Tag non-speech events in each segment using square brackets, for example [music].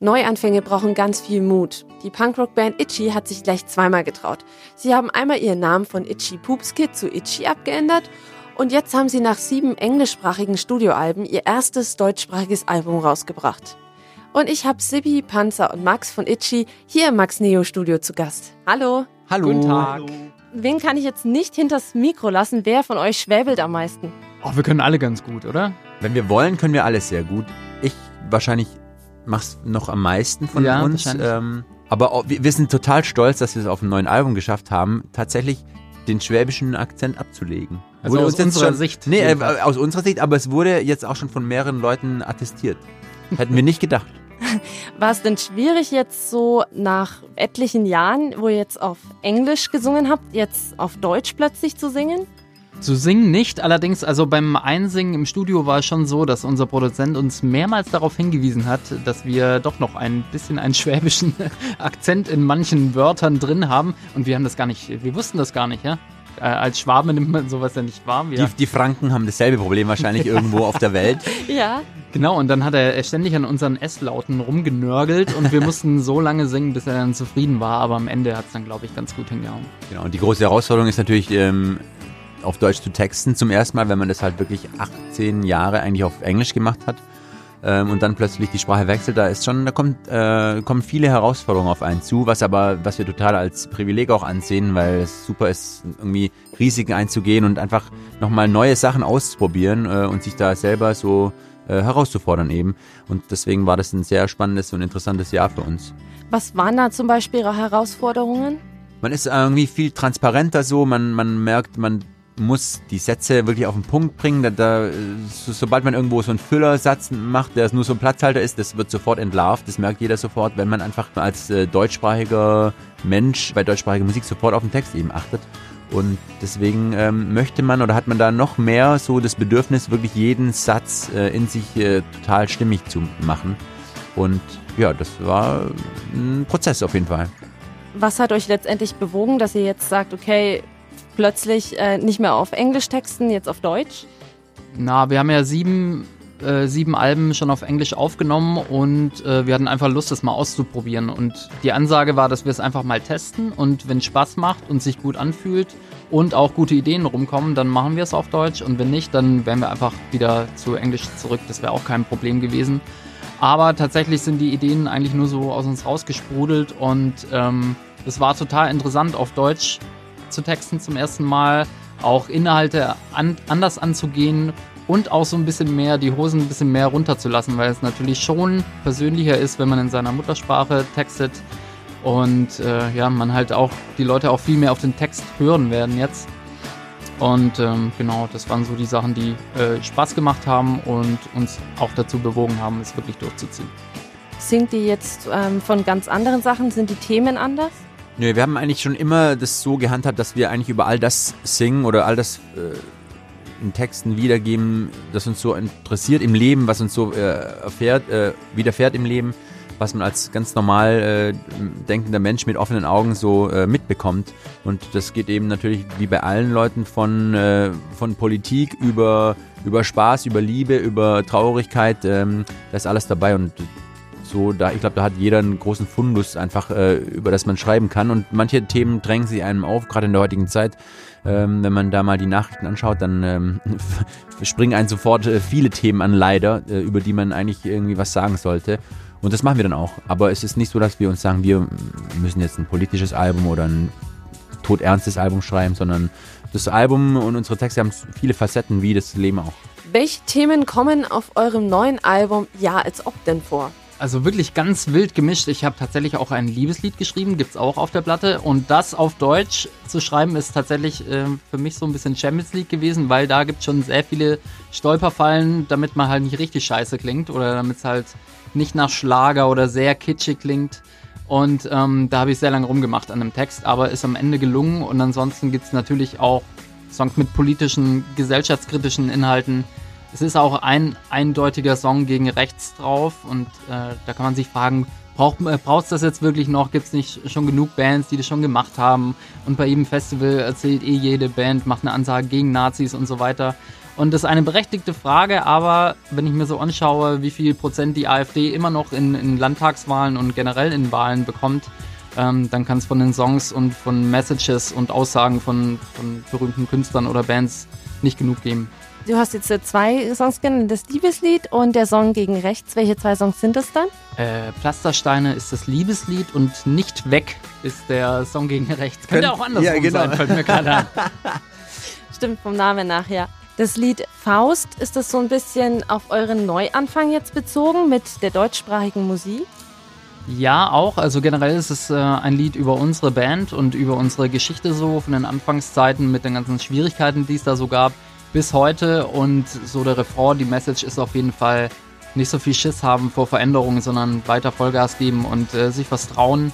Neuanfänge brauchen ganz viel Mut. Die Punkrock-Band Itchy hat sich gleich zweimal getraut. Sie haben einmal ihren Namen von Itchy Poops Kid zu Itchy abgeändert und jetzt haben sie nach sieben englischsprachigen Studioalben ihr erstes deutschsprachiges Album rausgebracht. Und ich habe Sibi, Panzer und Max von Itchy hier im Max Neo Studio zu Gast. Hallo. Hallo. Guten Tag. Wen kann ich jetzt nicht hinters Mikro lassen? Wer von euch schwäbelt am meisten? Oh, wir können alle ganz gut, oder? Wenn wir wollen, können wir alles sehr gut. Ich wahrscheinlich mach's noch am meisten von Ja, uns. wahrscheinlich. Ähm, aber auch- wir, wir sind total stolz, dass wir es auf einem neuen Album geschafft haben, tatsächlich den schwäbischen Akzent abzulegen. Also Wurde aus unserer schon, Sicht Nee, äh, aus unserer Sicht, aber es wurde jetzt auch schon von mehreren Leuten attestiert. Hätten wir nicht gedacht. [laughs] War es denn schwierig jetzt so nach etlichen Jahren, wo ihr jetzt auf Englisch gesungen habt, jetzt auf Deutsch plötzlich zu singen? Zu singen nicht, allerdings, also beim Einsingen im Studio war es schon so, dass unser Produzent uns mehrmals darauf hingewiesen hat, dass wir doch noch ein bisschen einen schwäbischen [laughs] Akzent in manchen Wörtern drin haben und wir haben das gar nicht, wir wussten das gar nicht, ja? Äh, als Schwabe nimmt man sowas ja nicht wahr. Wir, Die, die Franken haben dasselbe Problem wahrscheinlich [laughs] irgendwo auf der Welt. Ja. Genau, und dann hat er ständig an unseren S-Lauten rumgenörgelt und wir [laughs] mussten so lange singen, bis er dann zufrieden war, aber am Ende hat es dann, glaube ich, ganz gut hingehauen. Genau, und die große Herausforderung ist natürlich, ähm, auf Deutsch zu texten zum ersten Mal, wenn man das halt wirklich 18 Jahre eigentlich auf Englisch gemacht hat ähm, und dann plötzlich die Sprache wechselt, da ist schon, da kommt, äh, kommen viele Herausforderungen auf einen zu, was aber, was wir total als Privileg auch ansehen, weil es super ist, irgendwie Risiken einzugehen und einfach nochmal neue Sachen auszuprobieren äh, und sich da selber so äh, herauszufordern eben. Und deswegen war das ein sehr spannendes und interessantes Jahr für uns. Was waren da zum Beispiel Ihre Herausforderungen? Man ist irgendwie viel transparenter so, man, man merkt, man muss die Sätze wirklich auf den Punkt bringen. Da, da, so, sobald man irgendwo so einen Füllersatz macht, der nur so ein Platzhalter ist, das wird sofort entlarvt. Das merkt jeder sofort, wenn man einfach als äh, deutschsprachiger Mensch bei deutschsprachiger Musik sofort auf den Text eben achtet. Und deswegen ähm, möchte man oder hat man da noch mehr so das Bedürfnis, wirklich jeden Satz äh, in sich äh, total stimmig zu machen. Und ja, das war ein Prozess auf jeden Fall. Was hat euch letztendlich bewogen, dass ihr jetzt sagt, okay, plötzlich äh, nicht mehr auf Englisch texten, jetzt auf Deutsch? Na, wir haben ja sieben, äh, sieben Alben schon auf Englisch aufgenommen und äh, wir hatten einfach Lust, das mal auszuprobieren. Und die Ansage war, dass wir es einfach mal testen und wenn es Spaß macht und sich gut anfühlt und auch gute Ideen rumkommen, dann machen wir es auf Deutsch und wenn nicht, dann wären wir einfach wieder zu Englisch zurück. Das wäre auch kein Problem gewesen. Aber tatsächlich sind die Ideen eigentlich nur so aus uns rausgesprudelt und ähm, es war total interessant, auf Deutsch zu texten zum ersten Mal, auch Inhalte an, anders anzugehen und auch so ein bisschen mehr, die Hosen ein bisschen mehr runterzulassen, weil es natürlich schon persönlicher ist, wenn man in seiner Muttersprache textet und äh, ja, man halt auch die Leute auch viel mehr auf den Text hören werden jetzt. Und ähm, genau, das waren so die Sachen, die äh, Spaß gemacht haben und uns auch dazu bewogen haben, es wirklich durchzuziehen. Singt ihr jetzt ähm, von ganz anderen Sachen? Sind die Themen anders? Nö, wir haben eigentlich schon immer das so gehandhabt, dass wir eigentlich über all das singen oder all das äh, in Texten wiedergeben, das uns so interessiert im Leben, was uns so äh, erfährt, äh, widerfährt im Leben, was man als ganz normal äh, denkender Mensch mit offenen Augen so äh, mitbekommt. Und das geht eben natürlich wie bei allen Leuten von, äh, von Politik über, über Spaß, über Liebe, über Traurigkeit, ähm, da ist alles dabei und so, da, ich glaube, da hat jeder einen großen Fundus einfach, äh, über das man schreiben kann. Und manche Themen drängen sich einem auf, gerade in der heutigen Zeit. Ähm, wenn man da mal die Nachrichten anschaut, dann ähm, [laughs] springen einen sofort äh, viele Themen an, leider, äh, über die man eigentlich irgendwie was sagen sollte. Und das machen wir dann auch. Aber es ist nicht so, dass wir uns sagen, wir müssen jetzt ein politisches Album oder ein todernstes Album schreiben, sondern das Album und unsere Texte haben viele Facetten, wie das Leben auch. Welche Themen kommen auf eurem neuen Album Ja als ob denn vor? Also wirklich ganz wild gemischt. Ich habe tatsächlich auch ein Liebeslied geschrieben, gibt's auch auf der Platte. Und das auf Deutsch zu schreiben, ist tatsächlich äh, für mich so ein bisschen Champions League gewesen, weil da gibt's schon sehr viele Stolperfallen, damit man halt nicht richtig scheiße klingt oder damit es halt nicht nach Schlager oder sehr kitschig klingt. Und ähm, da habe ich sehr lange rumgemacht an dem Text, aber ist am Ende gelungen. Und ansonsten gibt's natürlich auch Songs mit politischen, gesellschaftskritischen Inhalten. Es ist auch ein eindeutiger Song gegen rechts drauf und äh, da kann man sich fragen, braucht äh, es das jetzt wirklich noch? Gibt es nicht schon genug Bands, die das schon gemacht haben? Und bei jedem Festival erzählt eh jede Band, macht eine Ansage gegen Nazis und so weiter. Und das ist eine berechtigte Frage, aber wenn ich mir so anschaue, wie viel Prozent die AfD immer noch in, in Landtagswahlen und generell in Wahlen bekommt, ähm, dann kann es von den Songs und von Messages und Aussagen von, von berühmten Künstlern oder Bands nicht genug geben. Du hast jetzt zwei Songs genannt, das Liebeslied und der Song gegen rechts. Welche zwei Songs sind das dann? Äh, Pflastersteine ist das Liebeslied und Nicht weg ist der Song gegen rechts. Könnte auch anders ja, genau. sein, fällt mir gerade an. [laughs] Stimmt, vom Namen nach, ja. Das Lied Faust, ist das so ein bisschen auf euren Neuanfang jetzt bezogen mit der deutschsprachigen Musik? Ja, auch. Also generell ist es äh, ein Lied über unsere Band und über unsere Geschichte so von den Anfangszeiten mit den ganzen Schwierigkeiten, die es da so gab, bis heute. Und so der Refrain, die Message ist auf jeden Fall nicht so viel Schiss haben vor Veränderungen, sondern weiter Vollgas geben und äh, sich was trauen.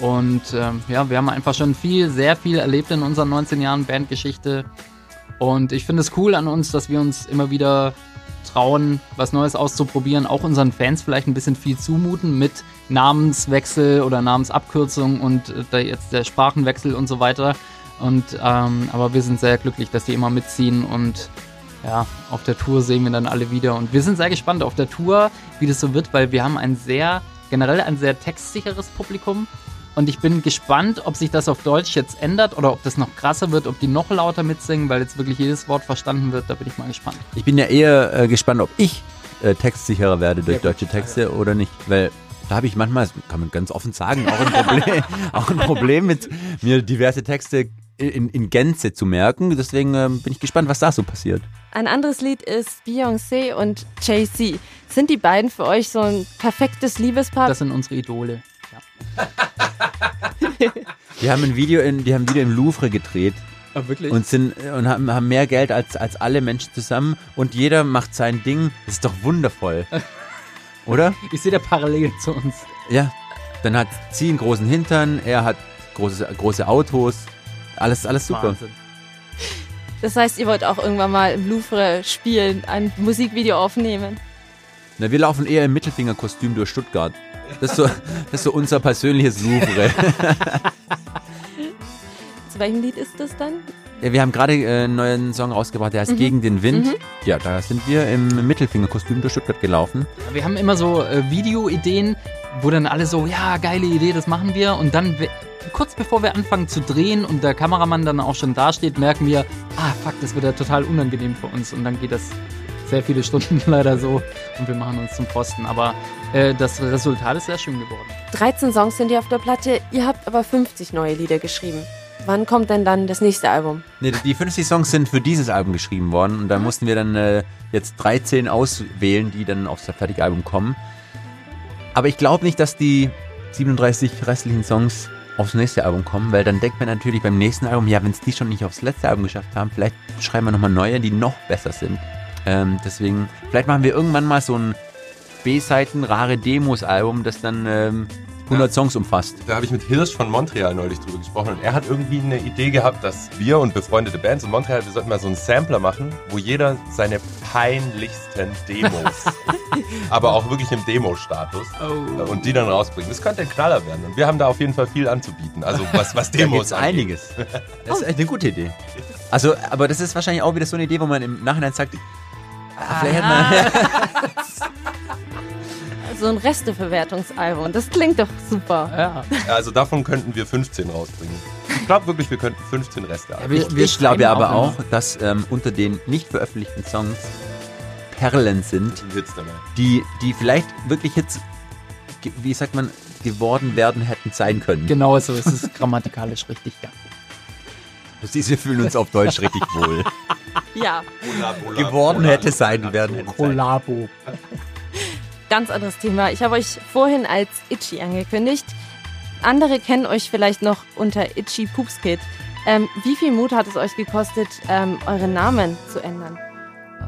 Und äh, ja, wir haben einfach schon viel, sehr viel erlebt in unseren 19 Jahren Bandgeschichte. Und ich finde es cool an uns, dass wir uns immer wieder trauen, was Neues auszuprobieren, auch unseren Fans vielleicht ein bisschen viel zumuten mit Namenswechsel oder Namensabkürzung und äh, jetzt der Sprachenwechsel und so weiter. Und ähm, aber wir sind sehr glücklich, dass die immer mitziehen und ja, auf der Tour sehen wir dann alle wieder. Und wir sind sehr gespannt auf der Tour, wie das so wird, weil wir haben ein sehr, generell ein sehr textsicheres Publikum. Und ich bin gespannt, ob sich das auf Deutsch jetzt ändert oder ob das noch krasser wird, ob die noch lauter mitsingen, weil jetzt wirklich jedes Wort verstanden wird. Da bin ich mal gespannt. Ich bin ja eher äh, gespannt, ob ich äh, textsicherer werde durch deutsche Texte oder nicht. Weil da habe ich manchmal, kann man ganz offen sagen, auch ein Problem, [laughs] auch ein Problem mit mir diverse Texte in, in Gänze zu merken. Deswegen äh, bin ich gespannt, was da so passiert. Ein anderes Lied ist Beyoncé und Jay-Z. Sind die beiden für euch so ein perfektes Liebespaar? Das sind unsere Idole. die [laughs] haben ein Video in, die haben Video im Louvre gedreht. Oh, wirklich? Und, sind, und haben, haben mehr Geld als, als alle Menschen zusammen und jeder macht sein Ding. Das ist doch wundervoll. [laughs] Oder? Ich sehe da parallel zu uns. Ja. Dann hat sie einen großen Hintern, er hat große, große Autos. Alles, alles super. Wahnsinn. Das heißt, ihr wollt auch irgendwann mal im Louvre spielen, ein Musikvideo aufnehmen. Na, wir laufen eher im Mittelfingerkostüm durch Stuttgart. Das ist so, [laughs] das ist so unser persönliches Louvre. [laughs] Zu welchem Lied ist das dann? Ja, wir haben gerade äh, einen neuen Song rausgebracht, der heißt mhm. Gegen den Wind. Mhm. Ja, da sind wir im Mittelfingerkostüm durch Stuttgart gelaufen. Wir haben immer so äh, Videoideen, wo dann alle so, ja, geile Idee, das machen wir. Und dann, kurz bevor wir anfangen zu drehen und der Kameramann dann auch schon dasteht, merken wir, ah, fuck, das wird ja total unangenehm für uns. Und dann geht das sehr viele Stunden [laughs] leider so und wir machen uns zum Posten. Aber äh, das Resultat ist sehr schön geworden. 13 Songs sind hier auf der Platte, ihr habt aber 50 neue Lieder geschrieben. Wann kommt denn dann das nächste Album? Nee, die 50 Songs sind für dieses Album geschrieben worden und da mussten wir dann äh, jetzt 13 auswählen, die dann aufs fertige Album kommen. Aber ich glaube nicht, dass die 37 restlichen Songs aufs nächste Album kommen, weil dann denkt man natürlich beim nächsten Album, ja, wenn es die schon nicht aufs letzte Album geschafft haben, vielleicht schreiben wir nochmal neue, die noch besser sind. Ähm, deswegen, vielleicht machen wir irgendwann mal so ein B-Seiten rare Demos-Album, das dann ähm, 100 ja. Songs umfasst. Da habe ich mit Hirsch von Montreal neulich drüber gesprochen und er hat irgendwie eine Idee gehabt, dass wir und befreundete Bands in Montreal, wir sollten mal so einen Sampler machen, wo jeder seine peinlichsten Demos, [laughs] aber auch wirklich im Demo-Status oh. und die dann rausbringen. Das könnte ein Knaller werden und wir haben da auf jeden Fall viel anzubieten, also was, was [laughs] Demos da angeht. einiges. [laughs] Das ist echt eine gute Idee. Also, aber das ist wahrscheinlich auch wieder so eine Idee, wo man im Nachhinein sagt, ah, vielleicht hätte man... so ein Resteverwertungsalbum. Das klingt doch super. Ja. Also davon könnten wir 15 rausbringen. Ich glaube wirklich, wir könnten 15 Reste haben. Ja, ich glaube aber auch, dass ähm, unter den nicht veröffentlichten Songs Perlen sind, die, die vielleicht wirklich jetzt, wie sagt man, geworden werden hätten sein können. Genau so ist es grammatikalisch [laughs] richtig, ja. Sie fühlen uns auf Deutsch richtig wohl. Ja. Geworden hätte sein werden. Kollabo ganz anderes Thema. Ich habe euch vorhin als Itchy angekündigt. Andere kennen euch vielleicht noch unter Itchy Poopskid. Ähm, wie viel Mut hat es euch gekostet, ähm, euren Namen zu ändern?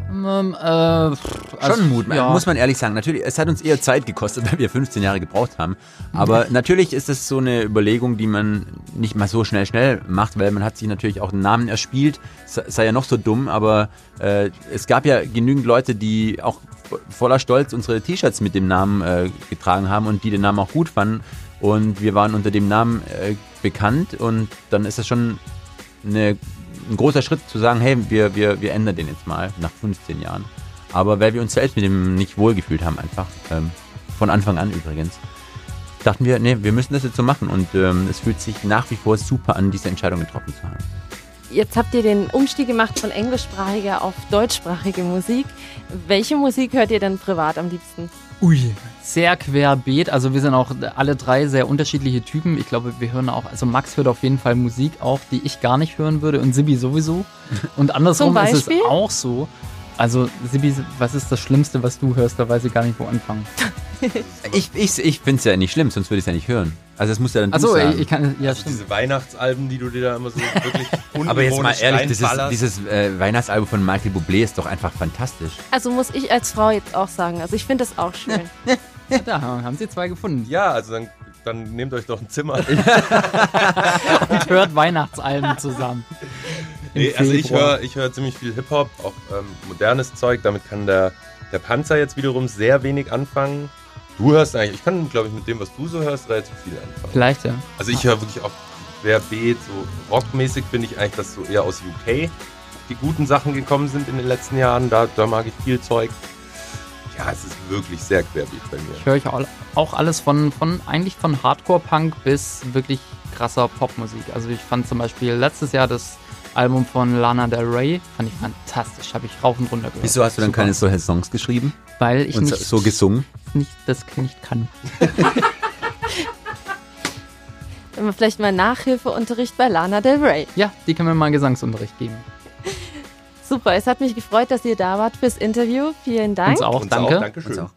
Ähm, äh, also, Schon Mut, ja. muss man ehrlich sagen. Natürlich, es hat uns eher Zeit gekostet, weil wir 15 Jahre gebraucht haben. Aber natürlich ist es so eine Überlegung, die man nicht mal so schnell, schnell macht, weil man hat sich natürlich auch einen Namen erspielt. Sei sei ja noch so dumm, aber äh, es gab ja genügend Leute, die auch voller Stolz unsere T-Shirts mit dem Namen äh, getragen haben und die den Namen auch gut fanden. Und wir waren unter dem Namen äh, bekannt und dann ist es schon eine, ein großer Schritt zu sagen, hey, wir, wir, wir ändern den jetzt mal nach 15 Jahren. Aber weil wir uns selbst mit dem nicht wohlgefühlt haben, einfach, ähm, von Anfang an übrigens, dachten wir, nee, wir müssen das jetzt so machen. Und ähm, es fühlt sich nach wie vor super an, diese Entscheidung getroffen zu haben. Jetzt habt ihr den Umstieg gemacht von englischsprachiger auf deutschsprachige Musik. Welche Musik hört ihr denn privat am liebsten? Ui, sehr querbeet. Also wir sind auch alle drei sehr unterschiedliche Typen. Ich glaube, wir hören auch, also Max hört auf jeden Fall Musik auch, die ich gar nicht hören würde und Sibi sowieso. Und andersrum ist es auch so. Also Sibi, was ist das Schlimmste, was du hörst? Da weiß ich gar nicht, wo anfangen. [laughs] [laughs] Ich, ich, ich finde es ja nicht schlimm, sonst würde ich es ja nicht hören. Also das muss ja dann du Achso, sagen. ich, kann, ja Also stimmt. diese Weihnachtsalben, die du dir da immer so wirklich [laughs] Aber jetzt mal ehrlich, dieses, dieses äh, Weihnachtsalbum von Michael Bublé ist doch einfach fantastisch. Also muss ich als Frau jetzt auch sagen. Also ich finde das auch schön. [laughs] Da haben sie zwei gefunden. Ja, also dann, dann nehmt euch doch ein Zimmer. Und hört Weihnachtsalben zusammen. Nee, also ich höre ich hör ziemlich viel Hip-Hop, auch ähm, modernes Zeug. Damit kann der, der Panzer jetzt wiederum sehr wenig anfangen. Du hörst eigentlich, ich kann, glaube ich, mit dem, was du so hörst, relativ viel anfangen. Vielleicht, ja. Also ich höre wirklich auch querbeet, so rockmäßig finde ich eigentlich, dass so eher aus UK die guten Sachen gekommen sind in den letzten Jahren. Da, da mag ich viel Zeug. Ja, es ist wirklich sehr querbeet bei mir. Ich höre ich auch, alles von, von eigentlich von Hardcore-Punk bis wirklich krasser Popmusik. Also ich fand zum Beispiel letztes Jahr das Album von Lana Del Rey, fand ich fantastisch, habe ich rauf und runter gehört. Wieso hast du dann Super. keine solche Songs geschrieben Weil ich und nicht, so gesungen? Nicht das nicht kann. [laughs] Wenn wir vielleicht mal Nachhilfeunterricht bei Lana Del Rey. Ja, die können mir mal Gesangsunterricht geben. Super, es hat mich gefreut, dass ihr da wart fürs Interview. Vielen Dank. Uns auch, Uns danke. Auch, Dankeschön. Uns auch.